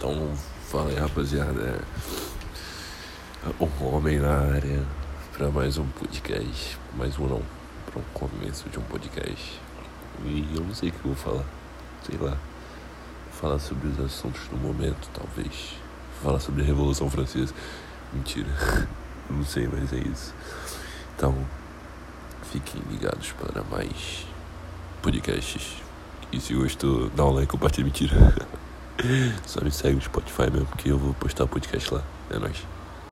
Então, fala aí, rapaziada. É um homem na área para mais um podcast. Mais um não, para um começo de um podcast. E eu não sei o que eu vou falar. Sei lá. Falar sobre os assuntos do momento, talvez. Falar sobre a Revolução Francesa. Mentira. Não sei, mas é isso. Então, fiquem ligados para mais podcasts. E se gostou, dá um like, compartilha, mentira. Só me segue no Spotify mesmo, porque eu vou postar o podcast lá. É nóis.